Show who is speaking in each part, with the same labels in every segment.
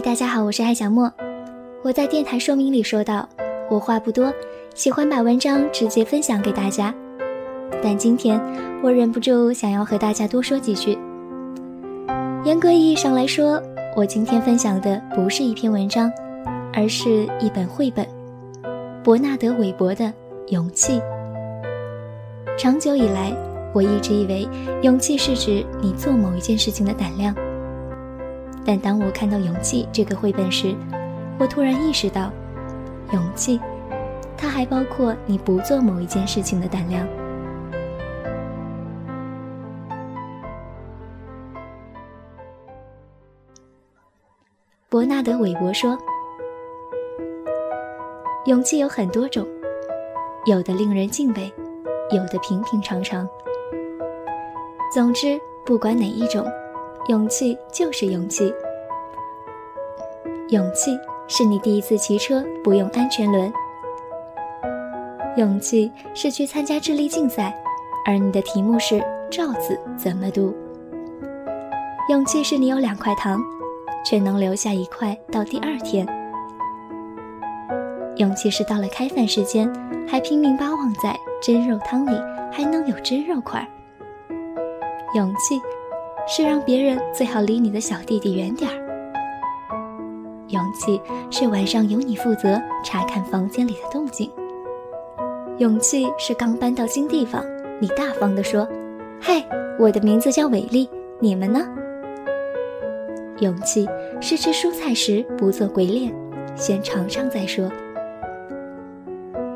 Speaker 1: 大家好，我是艾小莫。我在电台说明里说到，我话不多，喜欢把文章直接分享给大家。但今天我忍不住想要和大家多说几句。严格意义上来说，我今天分享的不是一篇文章，而是一本绘本——伯纳德·韦伯的《勇气》。长久以来，我一直以为勇气是指你做某一件事情的胆量。但当我看到《勇气》这个绘本时，我突然意识到，勇气，它还包括你不做某一件事情的胆量。伯纳德·韦伯说：“勇气有很多种，有的令人敬畏，有的平平常常。总之，不管哪一种。”勇气就是勇气。勇气是你第一次骑车不用安全轮。勇气是去参加智力竞赛，而你的题目是“赵子怎么读”。勇气是你有两块糖，却能留下一块到第二天。勇气是到了开饭时间，还拼命巴望在蒸肉汤里还能有蒸肉块。勇气。是让别人最好离你的小弟弟远点儿。勇气是晚上由你负责查看房间里的动静。勇气是刚搬到新地方，你大方地说：“嗨，我的名字叫伟丽，你们呢？”勇气是吃蔬菜时不做鬼脸，先尝尝再说。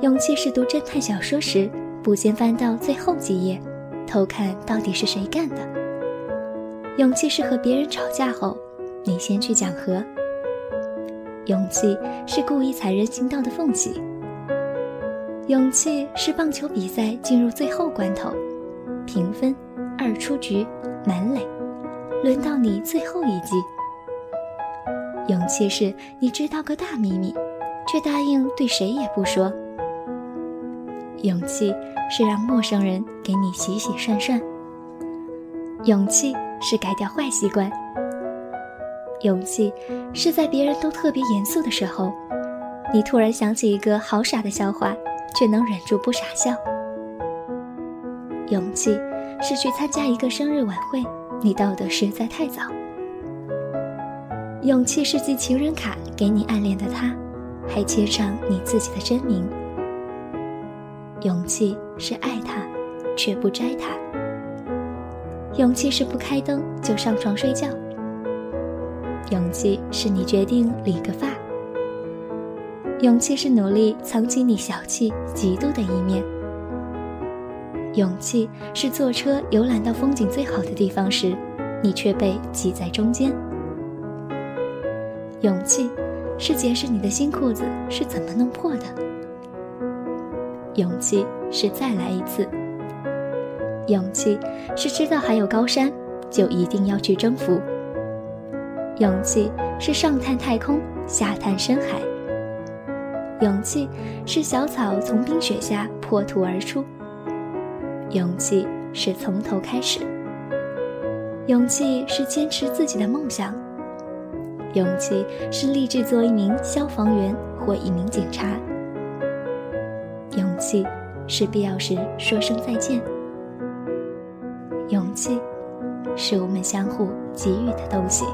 Speaker 1: 勇气是读侦探小说时不先翻到最后几页，偷看到底是谁干的。勇气是和别人吵架后，你先去讲和。勇气是故意踩人行道的缝隙。勇气是棒球比赛进入最后关头，平分，二出局，满垒，轮到你最后一击。勇气是你知道个大秘密，却答应对谁也不说。勇气是让陌生人给你洗洗涮涮。勇气。是改掉坏习惯。勇气是在别人都特别严肃的时候，你突然想起一个好傻的笑话，却能忍住不傻笑。勇气是去参加一个生日晚会，你到的实在太早。勇气是寄情人卡给你暗恋的他，还签上你自己的真名。勇气是爱他，却不摘他。勇气是不开灯就上床睡觉。勇气是你决定理个发。勇气是努力藏起你小气、嫉妒的一面。勇气是坐车游览到风景最好的地方时，你却被挤在中间。勇气是解释你的新裤子是怎么弄破的。勇气是再来一次。勇气是知道还有高山，就一定要去征服。勇气是上探太空，下探深海。勇气是小草从冰雪下破土而出。勇气是从头开始。勇气是坚持自己的梦想。勇气是立志做一名消防员或一名警察。勇气是必要时说声再见。气，是我们相互给予的东西。